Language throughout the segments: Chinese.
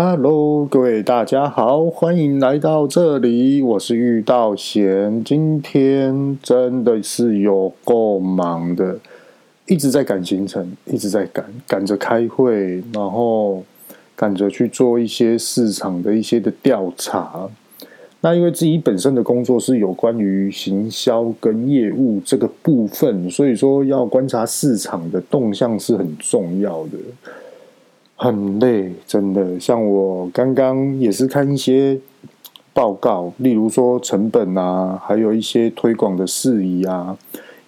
Hello，各位大家好，欢迎来到这里，我是玉道贤。今天真的是有够忙的，一直在赶行程，一直在赶，赶着开会，然后赶着去做一些市场的一些的调查。那因为自己本身的工作是有关于行销跟业务这个部分，所以说要观察市场的动向是很重要的。很累，真的。像我刚刚也是看一些报告，例如说成本啊，还有一些推广的事宜啊。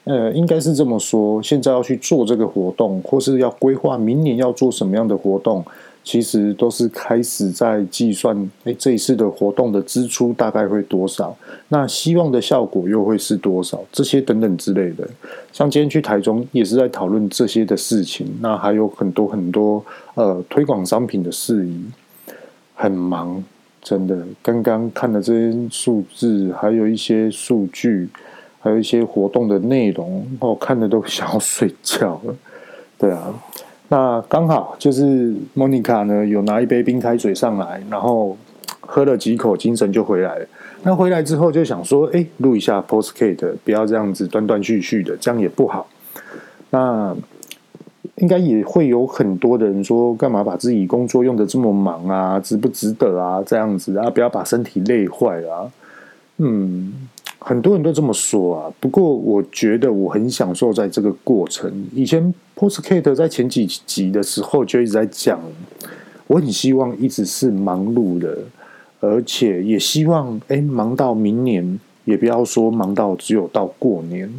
呃，应该是这么说，现在要去做这个活动，或是要规划明年要做什么样的活动。其实都是开始在计算，哎，这一次的活动的支出大概会多少？那希望的效果又会是多少？这些等等之类的。像今天去台中也是在讨论这些的事情。那还有很多很多呃推广商品的事宜，很忙，真的。刚刚看了这些数字，还有一些数据，还有一些活动的内容，我看的都想要睡觉了。对啊。那刚好就是莫妮卡呢，有拿一杯冰开水上来，然后喝了几口，精神就回来了。那回来之后就想说，哎，录一下 Postcast，不要这样子断断续续的，这样也不好。那应该也会有很多的人说，干嘛把自己工作用得这么忙啊？值不值得啊？这样子啊，不要把身体累坏了啊。嗯。很多人都这么说啊，不过我觉得我很享受在这个过程。以前 Podcast 在前几集的时候就一直在讲，我很希望一直是忙碌的，而且也希望诶忙到明年，也不要说忙到只有到过年，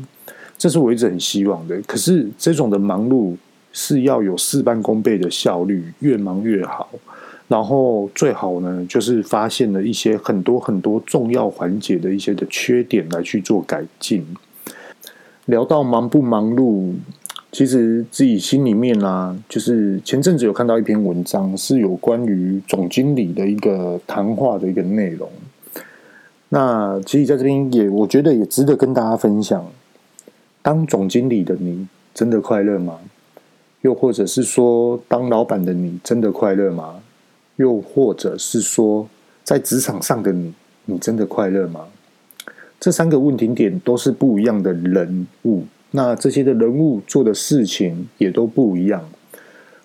这是我一直很希望的。可是这种的忙碌是要有事半功倍的效率，越忙越好。然后最好呢，就是发现了一些很多很多重要环节的一些的缺点来去做改进。聊到忙不忙碌，其实自己心里面啊，就是前阵子有看到一篇文章，是有关于总经理的一个谈话的一个内容。那其实在这边也，我觉得也值得跟大家分享。当总经理的你，真的快乐吗？又或者是说，当老板的你，真的快乐吗？又或者是说，在职场上的你，你真的快乐吗？这三个问题点都是不一样的人物，那这些的人物做的事情也都不一样。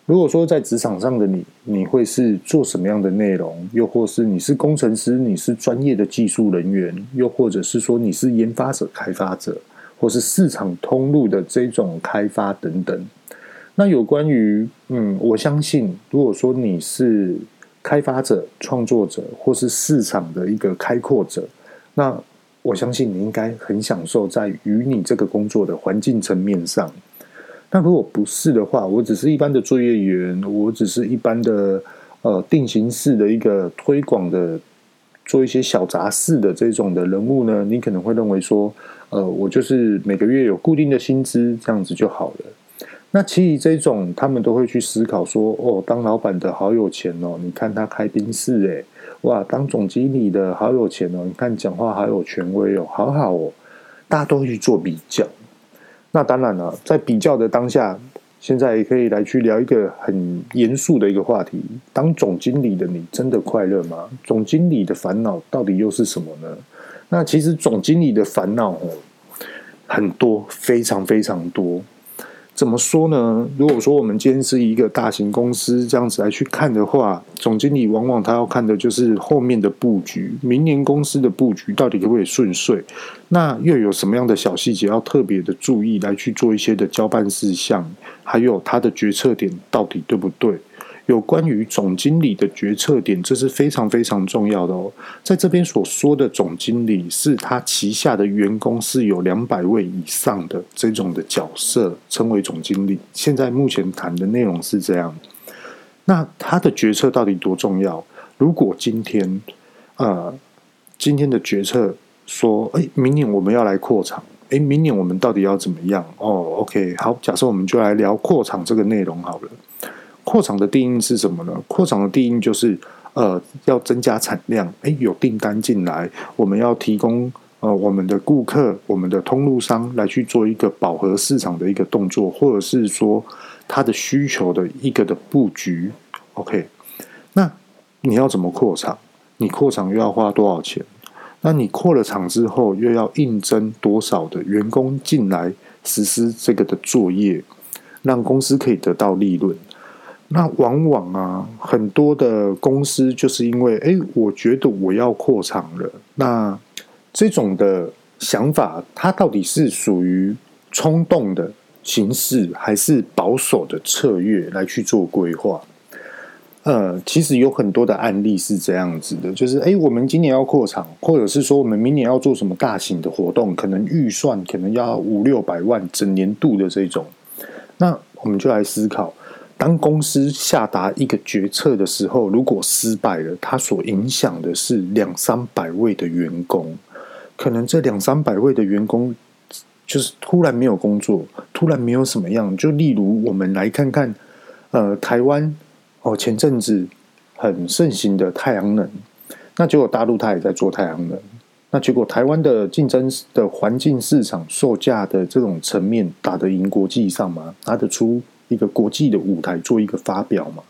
如果说在职场上的你，你会是做什么样的内容？又或是你是工程师，你是专业的技术人员，又或者是说你是研发者、开发者，或是市场通路的这种开发等等。那有关于，嗯，我相信，如果说你是开发者、创作者，或是市场的一个开阔者，那我相信你应该很享受在与你这个工作的环境层面上。那如果不是的话，我只是一般的作业员，我只是一般的呃定型式的一个推广的，做一些小杂事的这种的人物呢，你可能会认为说，呃，我就是每个月有固定的薪资，这样子就好了。那其实这种，他们都会去思考说：哦，当老板的好有钱哦，你看他开宾士诶，哇，当总经理的好有钱哦，你看讲话好有权威哦，好好哦，大家都会去做比较。那当然了，在比较的当下，现在也可以来去聊一个很严肃的一个话题：当总经理的你真的快乐吗？总经理的烦恼到底又是什么呢？那其实总经理的烦恼哦，很多，非常非常多。怎么说呢？如果说我们今天是一个大型公司这样子来去看的话，总经理往往他要看的就是后面的布局，明年公司的布局到底可不可以顺遂？那又有什么样的小细节要特别的注意来去做一些的交办事项？还有他的决策点到底对不对？有关于总经理的决策点，这是非常非常重要的哦。在这边所说的总经理，是他旗下的员工是有两百位以上的这种的角色，称为总经理。现在目前谈的内容是这样。那他的决策到底多重要？如果今天，呃，今天的决策说，哎，明年我们要来扩厂，哎，明年我们到底要怎么样？哦，OK，好，假设我们就来聊扩厂这个内容好了。扩厂的定义是什么呢？扩厂的定义就是，呃，要增加产量，诶，有订单进来，我们要提供呃我们的顾客、我们的通路商来去做一个饱和市场的一个动作，或者是说它的需求的一个的布局。OK，那你要怎么扩厂？你扩厂又要花多少钱？那你扩了厂之后，又要应征多少的员工进来实施这个的作业，让公司可以得到利润？那往往啊，很多的公司就是因为，哎，我觉得我要扩厂了。那这种的想法，它到底是属于冲动的形式，还是保守的策略来去做规划？呃，其实有很多的案例是这样子的，就是哎，我们今年要扩厂，或者是说我们明年要做什么大型的活动，可能预算可能要五六百万整年度的这种，那我们就来思考。当公司下达一个决策的时候，如果失败了，它所影响的是两三百位的员工，可能这两三百位的员工就是突然没有工作，突然没有什么样。就例如我们来看看，呃，台湾哦，前阵子很盛行的太阳能，那结果大陆它也在做太阳能，那结果台湾的竞争的环境市场售价的这种层面打得赢国际上吗？拿得出？一个国际的舞台做一个发表嘛，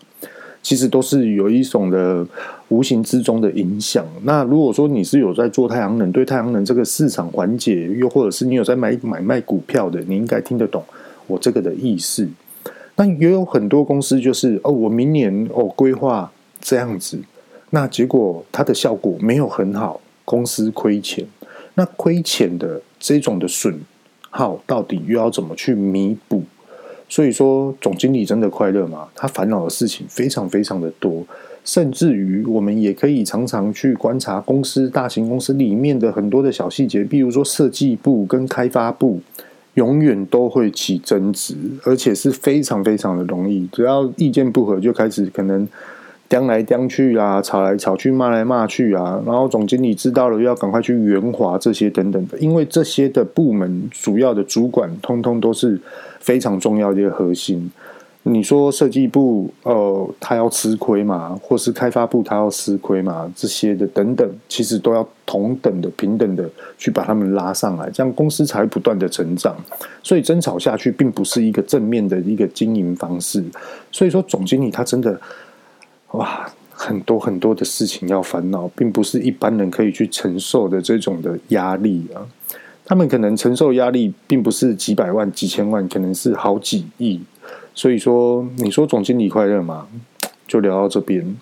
其实都是有一种的无形之中的影响。那如果说你是有在做太阳能，对太阳能这个市场环节，又或者是你有在买买卖股票的，你应该听得懂我这个的意思。那也有很多公司就是哦，我明年哦规划这样子，那结果它的效果没有很好，公司亏钱。那亏钱的这种的损耗，到底又要怎么去弥补？所以说，总经理真的快乐吗？他烦恼的事情非常非常的多，甚至于我们也可以常常去观察公司、大型公司里面的很多的小细节，比如说设计部跟开发部永远都会起争执，而且是非常非常的容易，只要意见不合就开始可能。颠来颠去啊，吵来吵去，骂来骂去啊，然后总经理知道了，又要赶快去圆滑这些等等的，因为这些的部门主要的主管，通通都是非常重要的一个核心。你说设计部，呃，他要吃亏嘛，或是开发部他要吃亏嘛，这些的等等，其实都要同等的、平等的去把他们拉上来，这样公司才会不断的成长。所以争吵下去，并不是一个正面的一个经营方式。所以说，总经理他真的。哇，很多很多的事情要烦恼，并不是一般人可以去承受的这种的压力啊。他们可能承受压力，并不是几百万、几千万，可能是好几亿。所以说，你说总经理快乐吗？就聊到这边。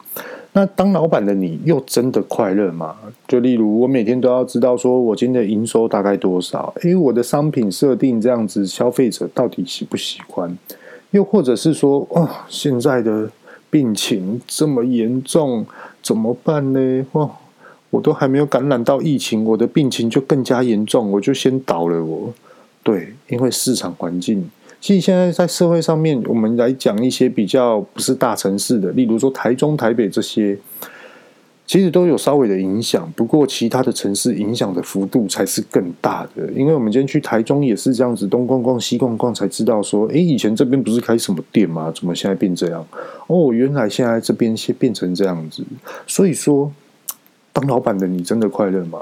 那当老板的你又真的快乐吗？就例如，我每天都要知道，说我今天的营收大概多少？诶，我的商品设定这样子，消费者到底喜不喜欢？又或者是说，哦，现在的。病情这么严重，怎么办呢？哇，我都还没有感染到疫情，我的病情就更加严重，我就先倒了我。对，因为市场环境，其实现在在社会上面，我们来讲一些比较不是大城市的，例如说台中、台北这些。其实都有稍微的影响，不过其他的城市影响的幅度才是更大的。因为我们今天去台中也是这样子，东逛逛西逛逛，才知道说，诶，以前这边不是开什么店吗？怎么现在变这样？哦，原来现在这边先变成这样子。所以说，当老板的你真的快乐吗？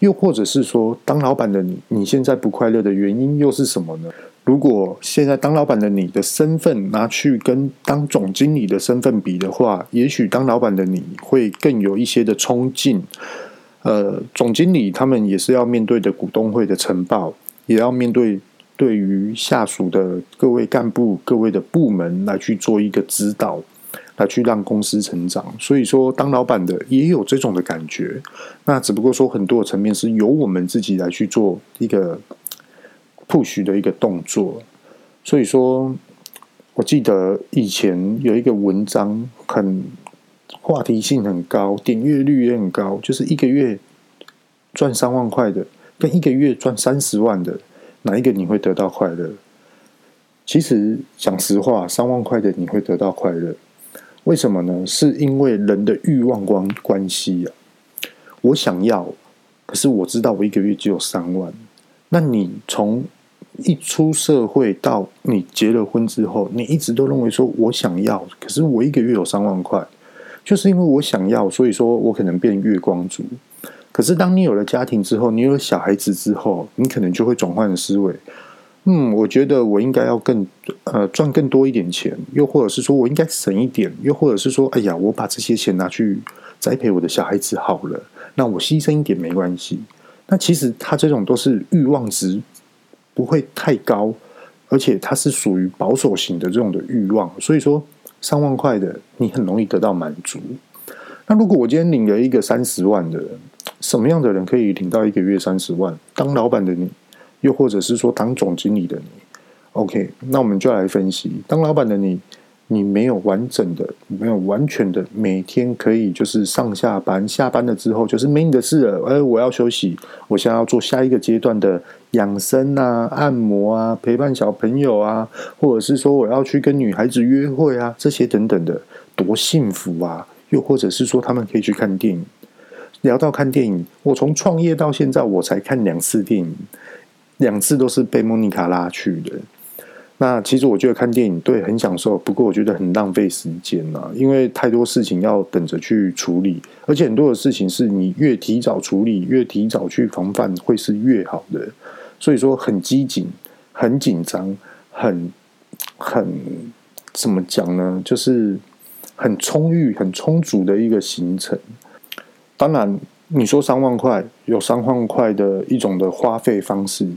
又或者是说，当老板的你，你现在不快乐的原因又是什么呢？如果现在当老板的你的身份拿去跟当总经理的身份比的话，也许当老板的你会更有一些的冲劲。呃，总经理他们也是要面对的股东会的呈报，也要面对对于下属的各位干部、各位的部门来去做一个指导，来去让公司成长。所以说，当老板的也有这种的感觉。那只不过说，很多层面是由我们自己来去做一个。Push 的一个动作，所以说，我记得以前有一个文章，很话题性很高，点阅率也很高，就是一个月赚三万块的，跟一个月赚三十万的，哪一个你会得到快乐？其实讲实话，三万块的你会得到快乐，为什么呢？是因为人的欲望关关系啊。我想要，可是我知道我一个月只有三万。那你从一出社会到你结了婚之后，你一直都认为说我想要，可是我一个月有三万块，就是因为我想要，所以说我可能变月光族。可是当你有了家庭之后，你有了小孩子之后，你可能就会转换思维。嗯，我觉得我应该要更呃赚更多一点钱，又或者是说我应该省一点，又或者是说，哎呀，我把这些钱拿去栽培我的小孩子好了，那我牺牲一点没关系。那其实他这种都是欲望值不会太高，而且它是属于保守型的这种的欲望，所以说上万块的你很容易得到满足。那如果我今天领了一个三十万的，什么样的人可以领到一个月三十万？当老板的你。又或者是说当总经理的你，OK，那我们就来分析，当老板的你，你没有完整的、没有完全的每天可以就是上下班，下班了之后就是没你的事了，而我要休息，我想要做下一个阶段的养生啊、按摩啊、陪伴小朋友啊，或者是说我要去跟女孩子约会啊，这些等等的，多幸福啊！又或者是说他们可以去看电影，聊到看电影，我从创业到现在，我才看两次电影。两次都是被莫妮卡拉去的。那其实我觉得看电影对很享受，不过我觉得很浪费时间呐，因为太多事情要等着去处理，而且很多的事情是你越提早处理，越提早去防范，会是越好的。所以说很机警、很紧张、很很怎么讲呢？就是很充裕、很充足的一个行程。当然。你说三万块有三万块的一种的花费方式，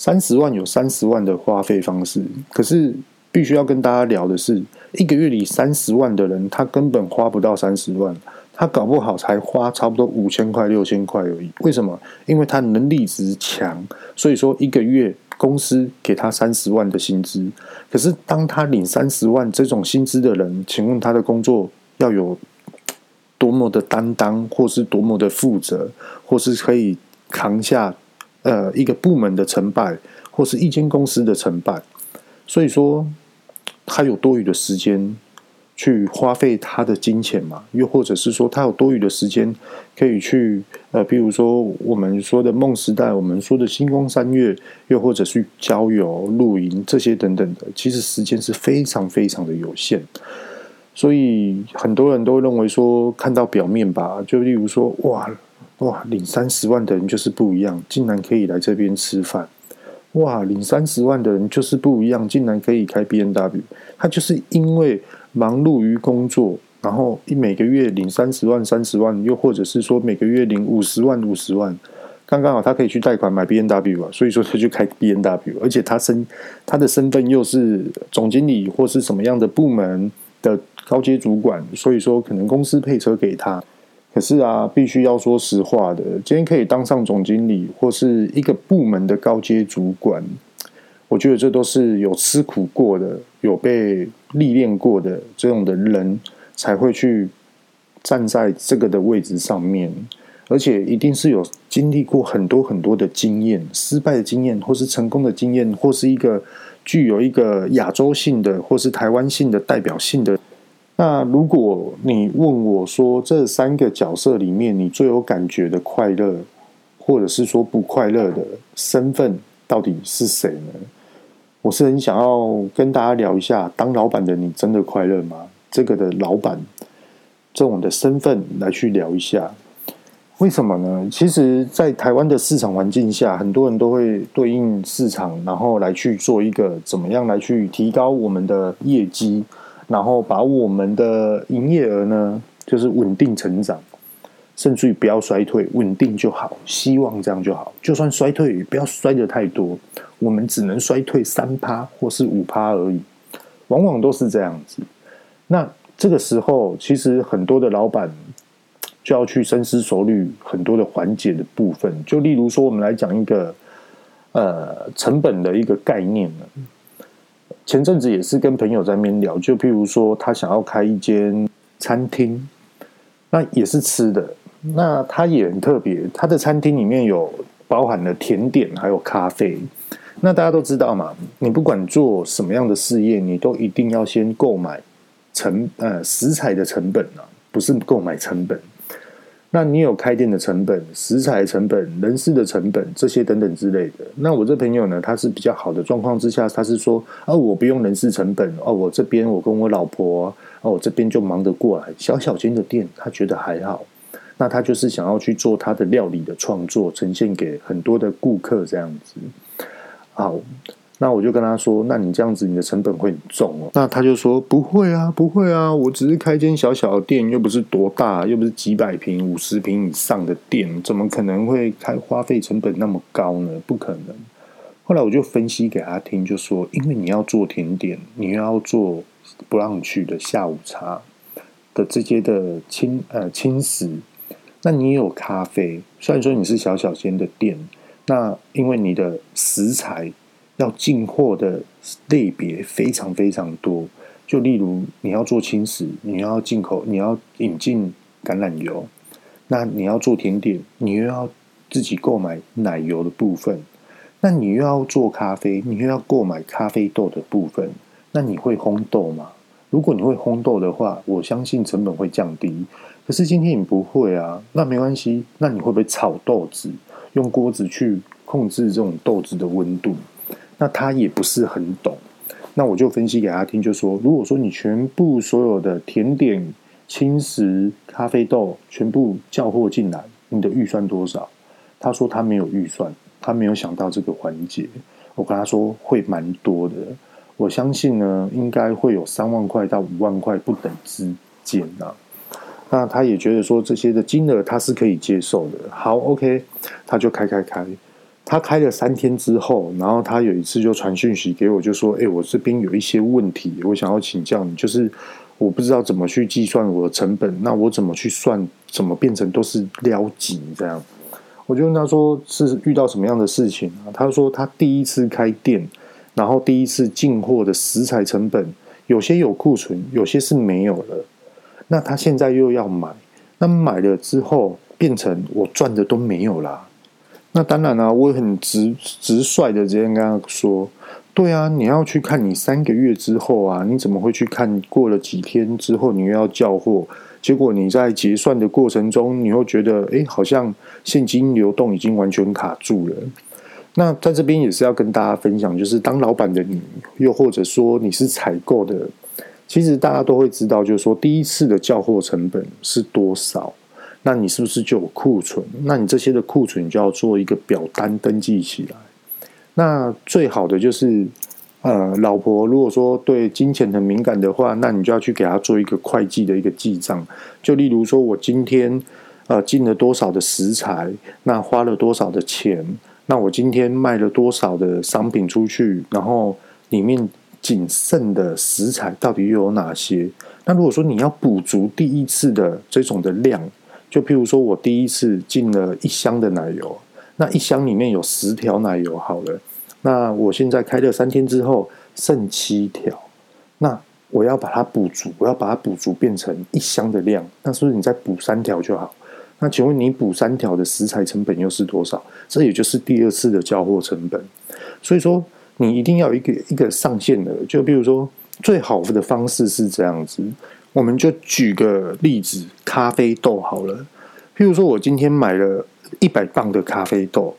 三十万有三十万的花费方式。可是必须要跟大家聊的是，一个月里三十万的人，他根本花不到三十万，他搞不好才花差不多五千块、六千块而已。为什么？因为他能力值强，所以说一个月公司给他三十万的薪资。可是当他领三十万这种薪资的人，请问他的工作要有？多么的担当，或是多么的负责，或是可以扛下呃一个部门的成败，或是一间公司的成败。所以说，他有多余的时间去花费他的金钱嘛？又或者是说，他有多余的时间可以去呃，比如说我们说的梦时代，我们说的星光三月，又或者是郊游、露营这些等等的，其实时间是非常非常的有限。所以很多人都认为说，看到表面吧，就例如说，哇哇，领三十万的人就是不一样，竟然可以来这边吃饭。哇，领三十万的人就是不一样，竟然可以开 B N W。他就是因为忙碌于工作，然后一每个月领三十万、三十万，又或者是说每个月领五十万、五十万，刚刚好他可以去贷款买 B N W 啊，所以说他就开 B N W，而且他身他的身份又是总经理或是什么样的部门的。高阶主管，所以说可能公司配车给他。可是啊，必须要说实话的，今天可以当上总经理或是一个部门的高阶主管，我觉得这都是有吃苦过的、有被历练过的这种的人才会去站在这个的位置上面，而且一定是有经历过很多很多的经验、失败的经验，或是成功的经验，或是一个具有一个亚洲性的或是台湾性的代表性的。那如果你问我说，这三个角色里面你最有感觉的快乐，或者是说不快乐的身份到底是谁呢？我是很想要跟大家聊一下，当老板的你真的快乐吗？这个的老板这种的身份来去聊一下，为什么呢？其实，在台湾的市场环境下，很多人都会对应市场，然后来去做一个怎么样来去提高我们的业绩。然后把我们的营业额呢，就是稳定成长，甚至于不要衰退，稳定就好。希望这样就好，就算衰退也不要衰的太多，我们只能衰退三趴或是五趴而已，往往都是这样子。那这个时候，其实很多的老板就要去深思熟虑很多的环节的部分，就例如说，我们来讲一个呃成本的一个概念呢。前阵子也是跟朋友在那边聊，就譬如说他想要开一间餐厅，那也是吃的，那他也很特别，他的餐厅里面有包含了甜点还有咖啡。那大家都知道嘛，你不管做什么样的事业，你都一定要先购买成呃食材的成本啊，不是购买成本。那你有开店的成本、食材成本、人事的成本这些等等之类的。那我这朋友呢，他是比较好的状况之下，他是说，哦，我不用人事成本，哦，我这边我跟我老婆，哦，我这边就忙得过来，小小间的店，他觉得还好。那他就是想要去做他的料理的创作，呈现给很多的顾客这样子。好，那我就跟他说：“那你这样子，你的成本会很重哦。”那他就说：“不会啊，不会啊，我只是开间小小的店，又不是多大，又不是几百平、五十平以上的店，怎么可能会开花费成本那么高呢？不可能。”后来我就分析给他听，就说：“因为你要做甜点，你要做不让去的下午茶的这些的轻呃轻食，那你也有咖啡。虽然说你是小小间的店，那因为你的食材。”要进货的类别非常非常多，就例如你要做轻食，你要进口，你要引进橄榄油，那你要做甜点，你又要自己购买奶油的部分，那你又要做咖啡，你又要购买咖啡豆的部分，那你会烘豆吗？如果你会烘豆的话，我相信成本会降低。可是今天你不会啊，那没关系，那你会不会炒豆子？用锅子去控制这种豆子的温度？那他也不是很懂，那我就分析给他听，就说，如果说你全部所有的甜点、轻食、咖啡豆全部叫货进来，你的预算多少？他说他没有预算，他没有想到这个环节。我跟他说会蛮多的，我相信呢，应该会有三万块到五万块不等之间啊。那他也觉得说这些的金额他是可以接受的。好，OK，他就开开开。他开了三天之后，然后他有一次就传讯息给我，就说：“哎，我这边有一些问题，我想要请教你，就是我不知道怎么去计算我的成本，那我怎么去算，怎么变成都是撩紧这样？”我就问他说：“是遇到什么样的事情啊？”他说：“他第一次开店，然后第一次进货的食材成本，有些有库存，有些是没有了。那他现在又要买，那买了之后变成我赚的都没有了。”那当然啊，我很直直率的直接跟他说：“对啊，你要去看你三个月之后啊，你怎么会去看过了几天之后你又要交货？结果你在结算的过程中，你又觉得哎，好像现金流动已经完全卡住了。”那在这边也是要跟大家分享，就是当老板的你，又或者说你是采购的，其实大家都会知道，就是说第一次的交货成本是多少。那你是不是就有库存？那你这些的库存就要做一个表单登记起来。那最好的就是，呃，老婆如果说对金钱很敏感的话，那你就要去给他做一个会计的一个记账。就例如说，我今天呃进了多少的食材，那花了多少的钱，那我今天卖了多少的商品出去，然后里面仅剩的食材到底又有哪些？那如果说你要补足第一次的这种的量。就譬如说，我第一次进了一箱的奶油，那一箱里面有十条奶油好了。那我现在开了三天之后剩七条，那我要把它补足，我要把它补足变成一箱的量，那是不是你再补三条就好？那请问你补三条的食材成本又是多少？这也就是第二次的交货成本。所以说，你一定要有一个一个上限的。就比如说，最好的方式是这样子。我们就举个例子，咖啡豆好了。譬如说，我今天买了一百磅的咖啡豆，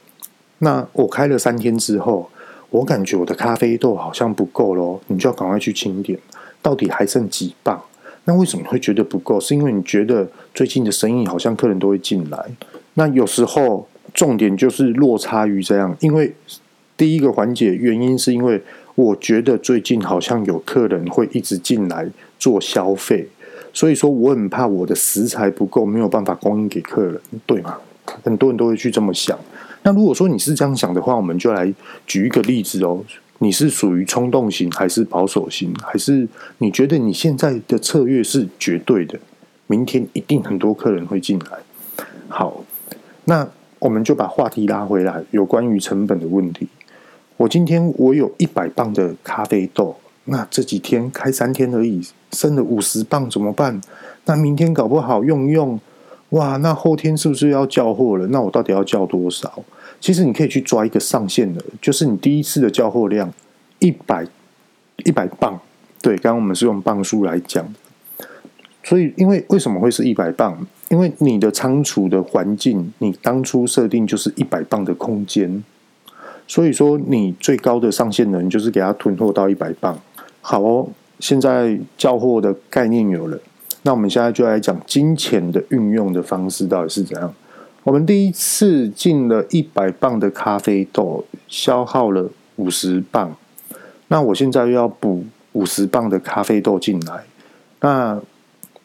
那我开了三天之后，我感觉我的咖啡豆好像不够咯，你就要赶快去清点，到底还剩几磅？那为什么会觉得不够？是因为你觉得最近的生意好像客人都会进来。那有时候重点就是落差于这样，因为第一个环节原因是因为我觉得最近好像有客人会一直进来。做消费，所以说我很怕我的食材不够，没有办法供应给客人，对吗？很多人都会去这么想。那如果说你是这样想的话，我们就来举一个例子哦。你是属于冲动型，还是保守型，还是你觉得你现在的策略是绝对的？明天一定很多客人会进来。好，那我们就把话题拉回来，有关于成本的问题。我今天我有一百磅的咖啡豆。那这几天开三天而已，剩了五十磅怎么办？那明天搞不好用用，哇！那后天是不是要交货了？那我到底要交多少？其实你可以去抓一个上限的，就是你第一次的交货量一百一百磅。对，刚刚我们是用磅数来讲，所以因为为什么会是一百磅？因为你的仓储的环境，你当初设定就是一百磅的空间，所以说你最高的上限呢，你就是给它囤货到一百磅。好哦，现在交货的概念有了，那我们现在就来讲金钱的运用的方式到底是怎样。我们第一次进了一百磅的咖啡豆，消耗了五十磅，那我现在又要补五十磅的咖啡豆进来，那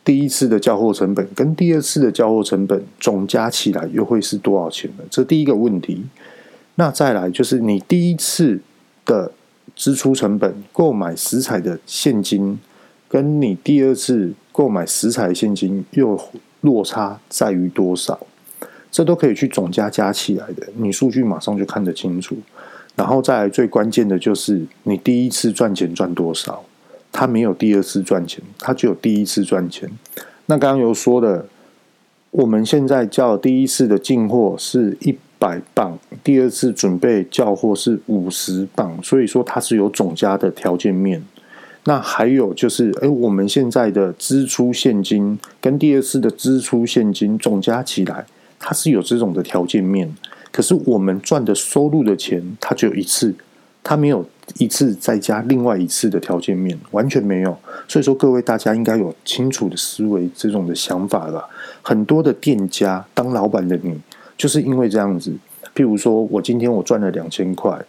第一次的交货成本跟第二次的交货成本总加起来又会是多少钱呢？这第一个问题。那再来就是你第一次的支出成本，购买食材的现金，跟你第二次购买食材现金又落差在于多少？这都可以去总加加起来的，你数据马上就看得清楚。然后再来最关键的就是你第一次赚钱赚多少？他没有第二次赚钱，他只有第一次赚钱。那刚刚有说的，我们现在叫第一次的进货是一百磅，第二次准备交货是五十磅，所以说它是有总加的条件面。那还有就是，哎，我们现在的支出现金跟第二次的支出现金总加起来，它是有这种的条件面。可是我们赚的收入的钱，它只有一次，它没有一次再加另外一次的条件面，完全没有。所以说，各位大家应该有清楚的思维这种的想法了。很多的店家当老板的你。就是因为这样子，譬如说我今天我赚了两千块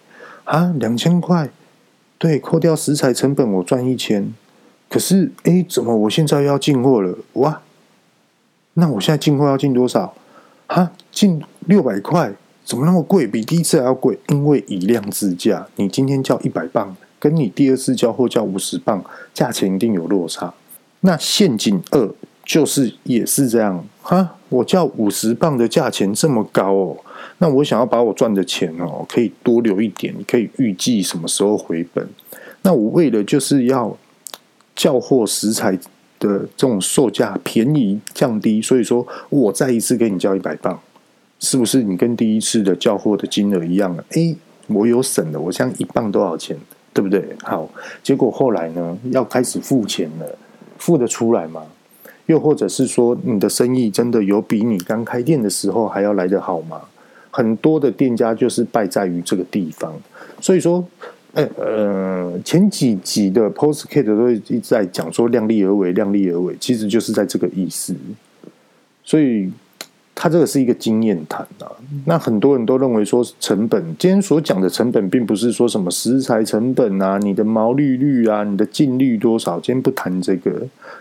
啊，两千块，对，扣掉食材成本我赚一千，可是哎，怎么我现在要进货了？哇，那我现在进货要进多少？啊，进六百块，怎么那么贵？比第一次还要贵？因为以量制价，你今天交一百磅，跟你第二次交货交五十磅，价钱一定有落差。那陷阱二。就是也是这样哈，我叫五十磅的价钱这么高哦，那我想要把我赚的钱哦，可以多留一点，可以预计什么时候回本？那我为了就是要叫货食材的这种售价便宜降低，所以说我再一次给你交一百磅，是不是你跟第一次的叫货的金额一样了？诶，我有省了，我像一磅多少钱，对不对？好，结果后来呢，要开始付钱了，付得出来吗？又或者是说，你的生意真的有比你刚开店的时候还要来得好吗？很多的店家就是败在于这个地方。所以说，呃呃，前几集的 Postcast 都一直在讲说量力而为，量力而为，其实就是在这个意思。所以。他这个是一个经验谈啊，那很多人都认为说成本，今天所讲的成本，并不是说什么食材成本啊，你的毛利率啊，你的净率多少，今天不谈这个，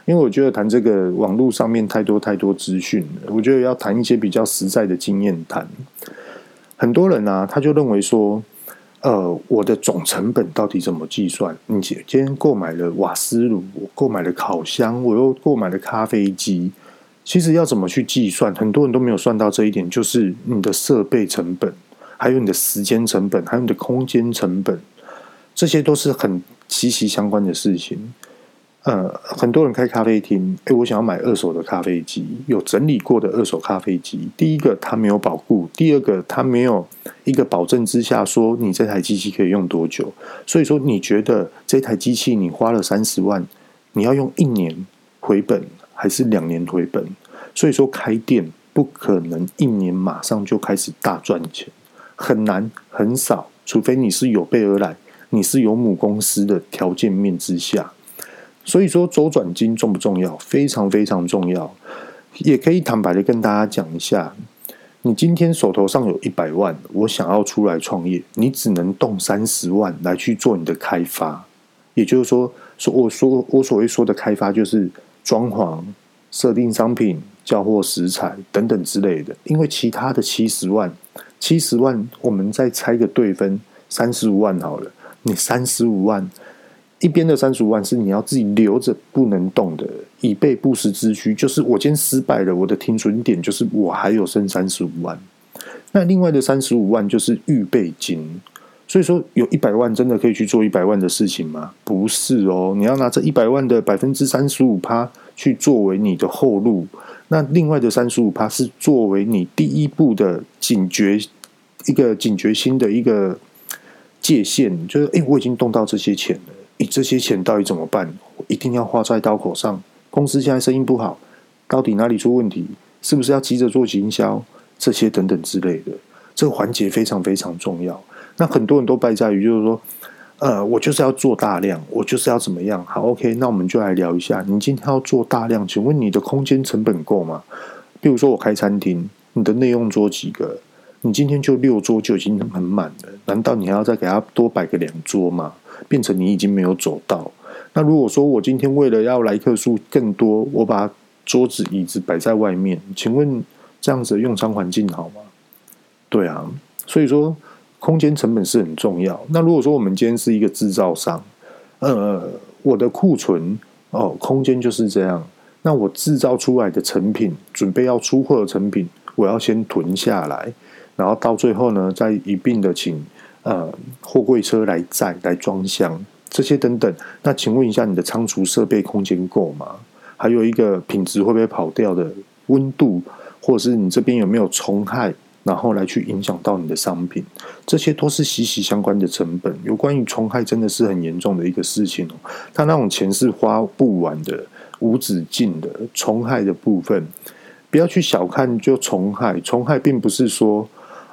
因为我觉得谈这个网络上面太多太多资讯了，我觉得要谈一些比较实在的经验谈。很多人啊，他就认为说，呃，我的总成本到底怎么计算？你今天购买了瓦斯炉，我购买了烤箱，我又购买了咖啡机。其实要怎么去计算，很多人都没有算到这一点，就是你的设备成本，还有你的时间成本，还有你的空间成本，这些都是很息息相关的事情。呃，很多人开咖啡厅，诶，我想要买二手的咖啡机，有整理过的二手咖啡机。第一个，它没有保固；第二个，它没有一个保证之下说你这台机器可以用多久。所以说，你觉得这台机器你花了三十万，你要用一年回本？还是两年回本，所以说开店不可能一年马上就开始大赚钱，很难很少，除非你是有备而来，你是有母公司的条件面之下。所以说周转金重不重要？非常非常重要。也可以坦白的跟大家讲一下，你今天手头上有一百万，我想要出来创业，你只能动三十万来去做你的开发。也就是说，说我说我所谓说的开发就是。装潢、设定商品、交货食材等等之类的，因为其他的七十万，七十万我们再拆个对分，三十五万好了。你三十五万一边的三十五万是你要自己留着不能动的，以备不时之需。就是我今天失败了，我的停损点就是我还有剩三十五万。那另外的三十五万就是预备金。所以说，有一百万真的可以去做一百万的事情吗？不是哦，你要拿这一百万的百分之三十五趴去作为你的后路，那另外的三十五趴是作为你第一步的警觉，一个警觉心的一个界限，就是诶，我已经动到这些钱了，诶，这些钱到底怎么办？我一定要花在刀口上。公司现在生意不好，到底哪里出问题？是不是要急着做行销？这些等等之类的，这个环节非常非常重要。那很多人都败在于，就是说，呃，我就是要做大量，我就是要怎么样？好，OK，那我们就来聊一下，你今天要做大量，请问你的空间成本够吗？比如说我开餐厅，你的内用桌几个？你今天就六桌就已经很满了，难道你还要再给他多摆个两桌吗？变成你已经没有走到。那如果说我今天为了要来客数更多，我把桌子椅子摆在外面，请问这样子的用餐环境好吗？对啊，所以说空间成本是很重要。那如果说我们今天是一个制造商，呃，我的库存哦，空间就是这样。那我制造出来的成品，准备要出货的成品，我要先囤下来，然后到最后呢，再一并的请呃货柜车来载来装箱。这些等等，那请问一下，你的仓储设备空间够吗？还有一个品质会不会跑掉的温度，或者是你这边有没有虫害，然后来去影响到你的商品，这些都是息息相关的成本。有关于虫害，真的是很严重的一个事情哦。他那种钱是花不完的，无止境的虫害的部分，不要去小看就虫害。虫害并不是说。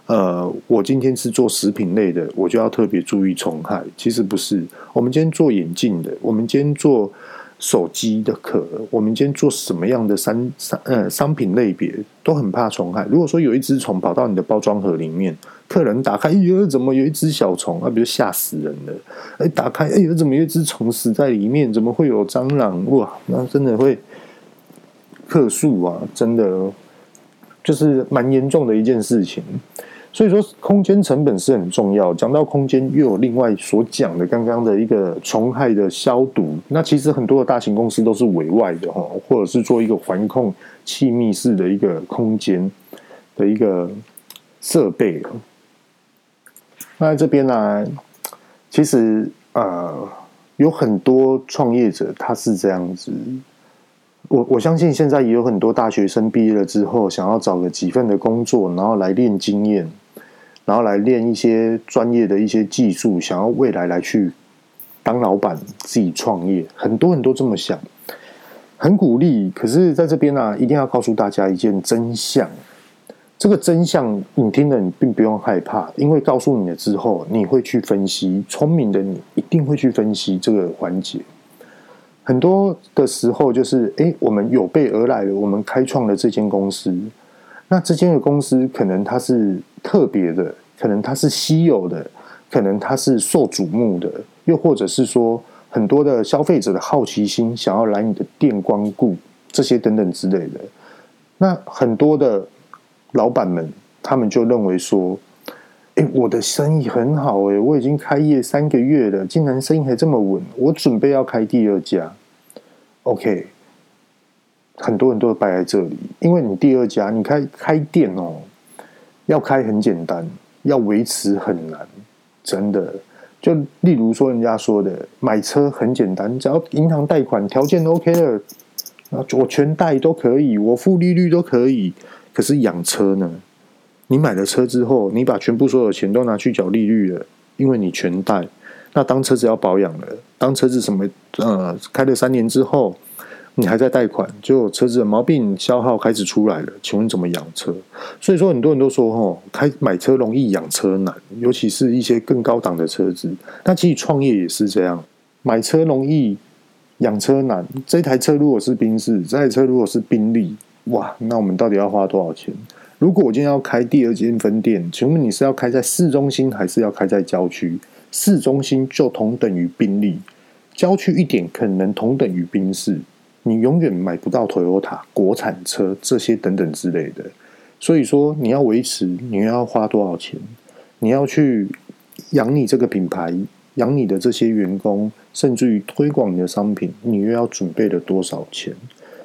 呃，我今天是做食品类的，我就要特别注意虫害。其实不是，我们今天做眼镜的，我们今天做手机的壳，我们今天做什么样的商商呃商品类别，都很怕虫害。如果说有一只虫跑到你的包装盒里面，客人打开，哎呦，怎么有一只小虫啊？比如吓死人了。哎，打开，哎呦，怎么有一只虫死在里面？怎么会有蟑螂？哇，那真的会客诉啊！真的就是蛮严重的一件事情。所以说，空间成本是很重要。讲到空间，又有另外所讲的刚刚的一个虫害的消毒。那其实很多的大型公司都是委外的哈，或者是做一个环控气密式的一个空间的一个设备。那在这边呢，其实呃有很多创业者他是这样子。我我相信现在也有很多大学生毕业了之后，想要找个几份的工作，然后来练经验。然后来练一些专业的一些技术，想要未来来去当老板，自己创业，很多人都这么想，很鼓励。可是在这边呢、啊，一定要告诉大家一件真相。这个真相，你听了你并不用害怕，因为告诉你了之后，你会去分析。聪明的你一定会去分析这个环节。很多的时候，就是哎，我们有备而来了，我们开创了这间公司。那这间的公司可能它是特别的，可能它是稀有的，可能它是受瞩目的，又或者是说很多的消费者的好奇心想要来你的店光顾，这些等等之类的。那很多的老板们，他们就认为说：“，我的生意很好，诶，我已经开业三个月了，竟然生意还这么稳，我准备要开第二家。”OK。很多人都摆在这里，因为你第二家，你开开店哦，要开很简单，要维持很难，真的。就例如说，人家说的买车很简单，只要银行贷款条件 OK 了，我全贷都可以，我付利率都可以。可是养车呢？你买了车之后，你把全部所有钱都拿去缴利率了，因为你全贷。那当车子要保养了，当车子什么呃开了三年之后。你还在贷款，就车子的毛病消耗开始出来了。请问怎么养车？所以说很多人都说，吼，开买车容易养车难，尤其是一些更高档的车子。那其实创业也是这样，买车容易养车难。这台车如果是宾士，这台车如果是宾利，哇，那我们到底要花多少钱？如果我今天要开第二间分店，请问你是要开在市中心，还是要开在郊区？市中心就同等于宾利，郊区一点可能同等于宾士。你永远买不到 Toyota 国产车这些等等之类的，所以说你要维持，你要花多少钱？你要去养你这个品牌，养你的这些员工，甚至于推广你的商品，你又要准备了多少钱？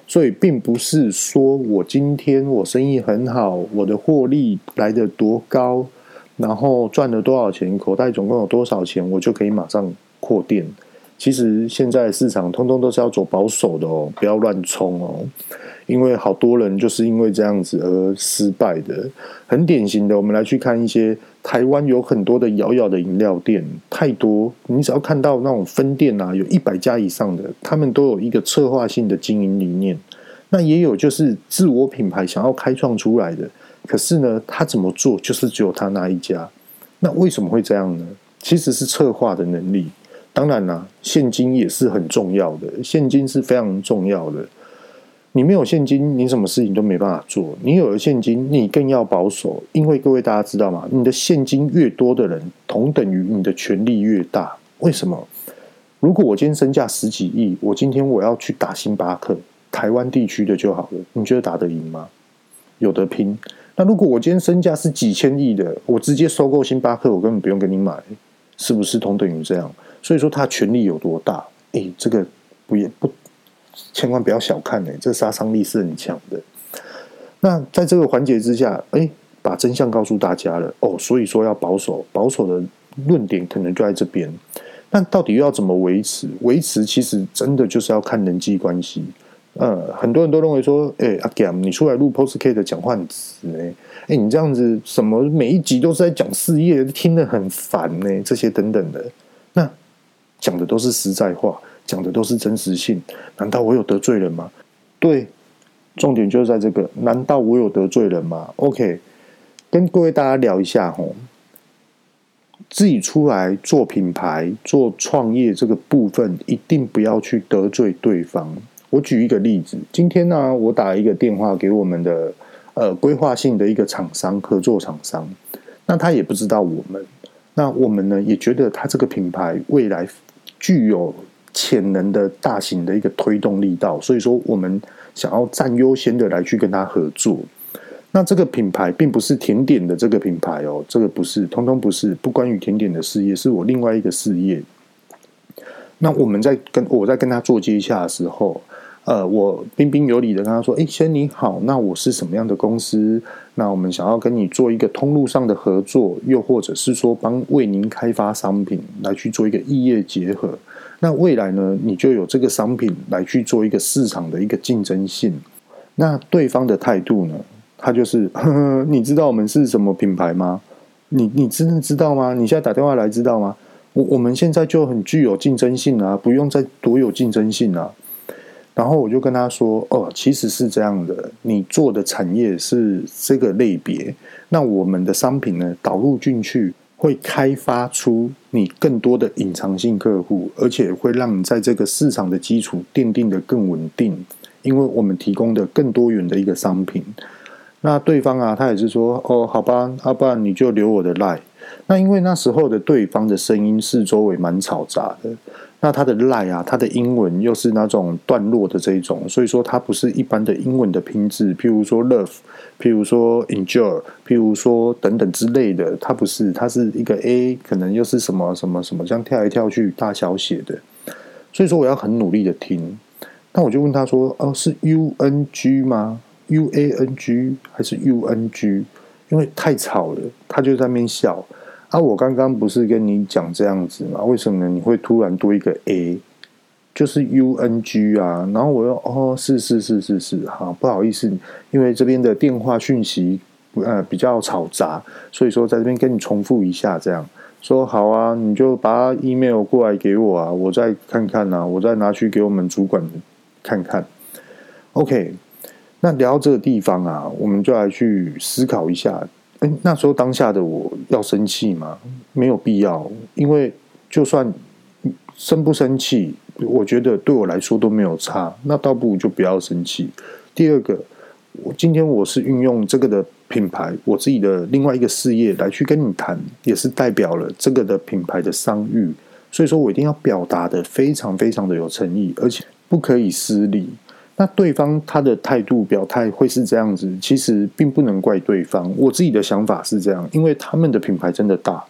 所以并不是说我今天我生意很好，我的获利来得多高，然后赚了多少钱，口袋总共有多少钱，我就可以马上扩店。其实现在市场通通都是要走保守的哦，不要乱冲哦，因为好多人就是因为这样子而失败的。很典型的，我们来去看一些台湾有很多的摇摇的饮料店，太多。你只要看到那种分店啊，有一百家以上的，他们都有一个策划性的经营理念。那也有就是自我品牌想要开创出来的，可是呢，他怎么做就是只有他那一家。那为什么会这样呢？其实是策划的能力。当然啦，现金也是很重要的，现金是非常重要的。你没有现金，你什么事情都没办法做。你有了现金，你更要保守，因为各位大家知道吗？你的现金越多的人，同等于你的权力越大。为什么？如果我今天身价十几亿，我今天我要去打星巴克，台湾地区的就好了，你觉得打得赢吗？有得拼。那如果我今天身价是几千亿的，我直接收购星巴克，我根本不用跟你买，是不是同等于这样？所以说他权力有多大？诶，这个不也不，千万不要小看诶，这杀伤力是很强的。那在这个环节之下，诶，把真相告诉大家了哦。所以说要保守，保守的论点可能就在这边。那到底要怎么维持？维持其实真的就是要看人际关系。呃，很多人都认为说，诶，阿 Gam，你出来录 Podcast 讲话很直诶，诶，你这样子什么每一集都是在讲事业，听得很烦呢，这些等等的。那讲的都是实在话，讲的都是真实性。难道我有得罪人吗？对，重点就是在这个。难道我有得罪人吗？OK，跟各位大家聊一下吼。自己出来做品牌、做创业这个部分，一定不要去得罪对方。我举一个例子，今天呢，我打一个电话给我们的呃规划性的一个厂商、合作厂商，那他也不知道我们，那我们呢也觉得他这个品牌未来具有潜能的大型的一个推动力道，所以说我们想要占优先的来去跟他合作。那这个品牌并不是甜点的这个品牌哦，这个不是，通通不是，不关于甜点的事业，是我另外一个事业。那我们在跟我在跟他做接洽的时候，呃，我彬彬有礼的跟他说：“哎，先你好，那我是什么样的公司？那我们想要跟你做一个通路上的合作，又或者是说帮为您开发商品来去做一个异业结合。那未来呢，你就有这个商品来去做一个市场的一个竞争性。那对方的态度呢？”他就是呵呵，你知道我们是什么品牌吗？你你真的知道吗？你现在打电话来知道吗？我我们现在就很具有竞争性啊，不用再多有竞争性啊。然后我就跟他说：“哦，其实是这样的，你做的产业是这个类别，那我们的商品呢，导入进去会开发出你更多的隐藏性客户，而且会让你在这个市场的基础奠定得更稳定，因为我们提供的更多元的一个商品。”那对方啊，他也是说，哦，好吧，要不然你就留我的 line。那因为那时候的对方的声音是周围蛮嘈杂的，那它的 line 啊，它的英文又是那种段落的这一种，所以说它不是一般的英文的拼字，譬如说 love，譬如说 enjoy，譬如说等等之类的，它不是，它是一个 a，可能又是什么什么什么，这样跳来跳去大小写的，所以说我要很努力的听。那我就问他说，哦，是 u n g 吗？U A N G 还是 U N G？因为太吵了，他就在那边笑。啊，我刚刚不是跟你讲这样子吗？为什么你会突然多一个 A？就是 U N G 啊。然后我又哦，是是是是是，好，不好意思，因为这边的电话讯息呃比较嘈杂，所以说在这边跟你重复一下，这样说好啊，你就把 email 过来给我啊，我再看看啊，我再拿去给我们主管看看。OK。那聊这个地方啊，我们就来去思考一下。哎，那时候当下的我要生气吗？没有必要，因为就算生不生气，我觉得对我来说都没有差。那倒不如就不要生气。第二个，我今天我是运用这个的品牌，我自己的另外一个事业来去跟你谈，也是代表了这个的品牌的商誉。所以说我一定要表达的非常非常的有诚意，而且不可以失礼。那对方他的态度表态会是这样子，其实并不能怪对方。我自己的想法是这样，因为他们的品牌真的大，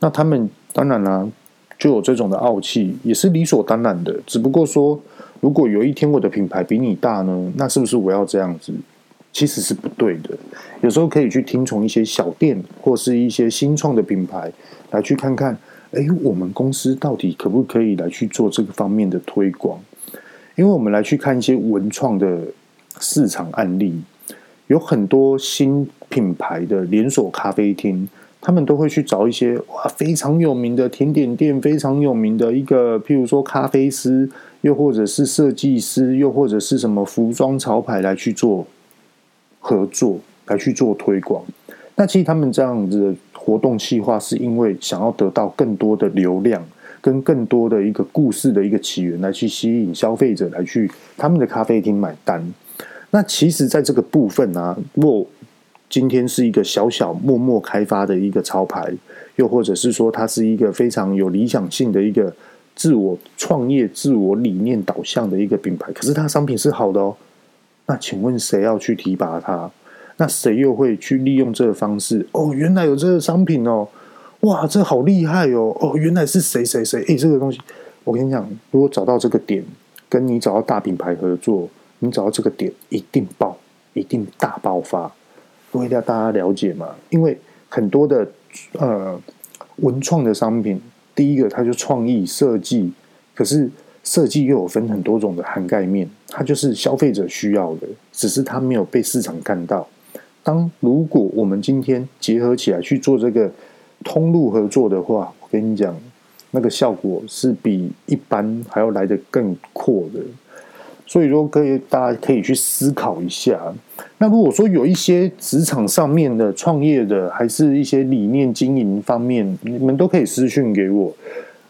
那他们当然啦、就有这种的傲气，也是理所当然的。只不过说，如果有一天我的品牌比你大呢，那是不是我要这样子？其实是不对的。有时候可以去听从一些小店或是一些新创的品牌，来去看看，哎，我们公司到底可不可以来去做这个方面的推广。因为我们来去看一些文创的市场案例，有很多新品牌的连锁咖啡厅，他们都会去找一些哇非常有名的甜点店，非常有名的一个，譬如说咖啡师，又或者是设计师，又或者是什么服装潮牌来去做合作，来去做推广。那其实他们这样子的活动计划，是因为想要得到更多的流量。跟更多的一个故事的一个起源来去吸引消费者来去他们的咖啡厅买单。那其实，在这个部分呢、啊，若今天是一个小小默默开发的一个潮牌，又或者是说它是一个非常有理想性的一个自我创业、自我理念导向的一个品牌，可是它商品是好的哦。那请问谁要去提拔它？那谁又会去利用这个方式？哦，原来有这个商品哦，哇，这好厉害哦！哦，原来是谁谁谁？诶，这个东西，我跟你讲，如果找到这个点，跟你找到大品牌合作，你找到这个点，一定爆，一定大爆发。各位要大家了解嘛？因为很多的呃文创的商品，第一个它就创意设计，可是。设计又有分很多种的涵盖面，它就是消费者需要的，只是它没有被市场看到。当如果我们今天结合起来去做这个通路合作的话，我跟你讲，那个效果是比一般还要来得更阔的。所以说，可以大家可以去思考一下。那如果说有一些职场上面的创业的，还是一些理念经营方面，你们都可以私讯给我。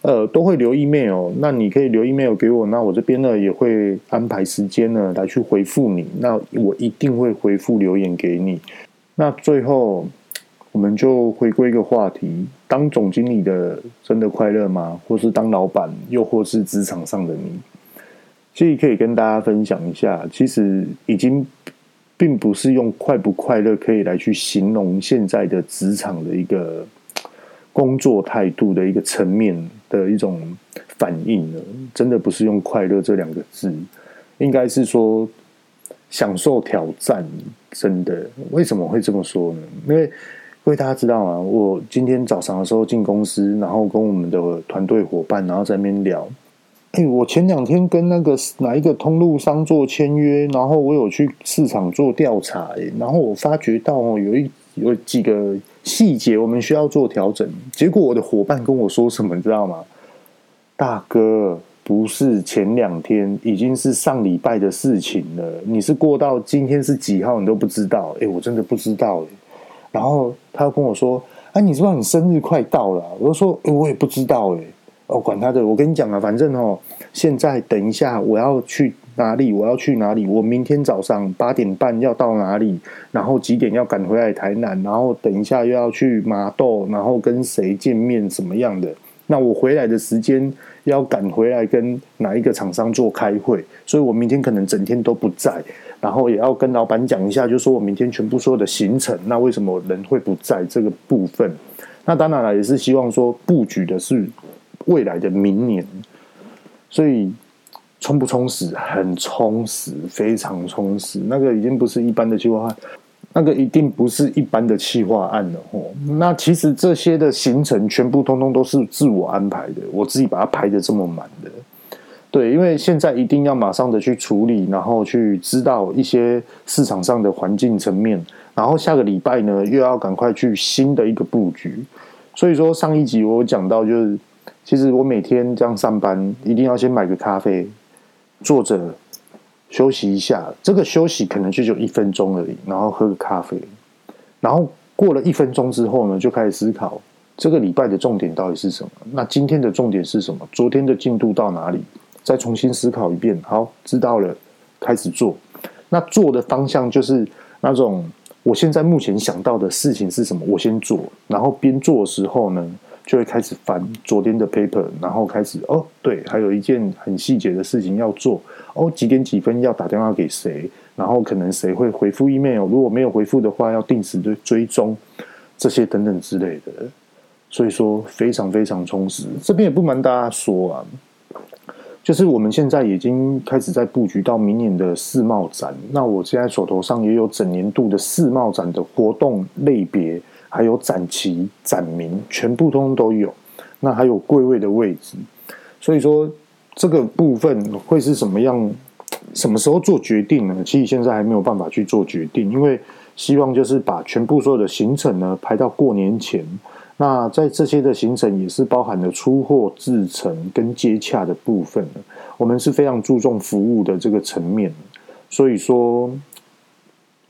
呃，都会留 email，那你可以留 email 给我，那我这边呢也会安排时间呢来去回复你，那我一定会回复留言给你。那最后，我们就回归一个话题：当总经理的真的快乐吗？或是当老板，又或是职场上的你？其实可以跟大家分享一下，其实已经并不是用快不快乐可以来去形容现在的职场的一个工作态度的一个层面。的一种反应了，真的不是用快乐这两个字，应该是说享受挑战。真的，为什么会这么说呢？因为，因为大家知道啊，我今天早上的时候进公司，然后跟我们的团队伙伴，然后在那边聊。哎，我前两天跟那个哪一个通路商做签约，然后我有去市场做调查，哎，然后我发觉到哦，有一有几个。细节我们需要做调整，结果我的伙伴跟我说什么，你知道吗？大哥，不是前两天，已经是上礼拜的事情了。你是过到今天是几号，你都不知道？诶，我真的不知道。然后他跟我说：“哎，你知道你生日快到了？”我就说：“，我也不知道诶。”哦，管他的，我跟你讲啊，反正哦，现在等一下我要去。哪里？我要去哪里？我明天早上八点半要到哪里？然后几点要赶回来台南？然后等一下又要去麻豆，然后跟谁见面？什么样的？那我回来的时间要赶回来跟哪一个厂商做开会？所以我明天可能整天都不在，然后也要跟老板讲一下，就说我明天全部所有的行程。那为什么人会不在这个部分？那当然了，也是希望说布局的是未来的明年，所以。充不充实？很充实，非常充实。那个已经不是一般的企划，那个一定不是一般的企划案了。哦，那其实这些的行程全部通通都是自我安排的，我自己把它排得这么满的。对，因为现在一定要马上的去处理，然后去知道一些市场上的环境层面，然后下个礼拜呢又要赶快去新的一个布局。所以说上一集我讲到，就是其实我每天这样上班，一定要先买个咖啡。坐着休息一下，这个休息可能就就一分钟而已，然后喝个咖啡，然后过了一分钟之后呢，就开始思考这个礼拜的重点到底是什么？那今天的重点是什么？昨天的进度到哪里？再重新思考一遍。好，知道了，开始做。那做的方向就是那种我现在目前想到的事情是什么？我先做，然后边做的时候呢，就会开始翻昨天的 paper，然后开始哦，对，还有一件很细节的事情要做哦，几点几分要打电话给谁，然后可能谁会回复 email，如果没有回复的话，要定时的追踪这些等等之类的，所以说非常非常充实。这边也不瞒大家说啊，就是我们现在已经开始在布局到明年的世贸展，那我现在手头上也有整年度的世贸展的活动类别。还有展期、展名，全部通通都有。那还有柜位的位置，所以说这个部分会是什么样？什么时候做决定呢？其实现在还没有办法去做决定，因为希望就是把全部所有的行程呢排到过年前。那在这些的行程也是包含了出货、制程跟接洽的部分。我们是非常注重服务的这个层面，所以说。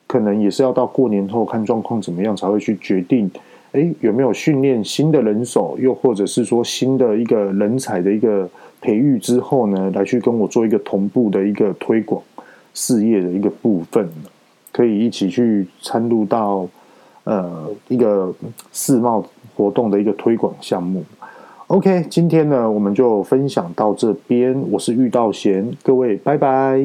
可能也是要到过年后看状况怎么样才会去决定，诶，有没有训练新的人手，又或者是说新的一个人才的一个培育之后呢，来去跟我做一个同步的一个推广事业的一个部分，可以一起去参入到呃一个世贸活动的一个推广项目。OK，今天呢我们就分享到这边，我是玉道贤，各位拜拜。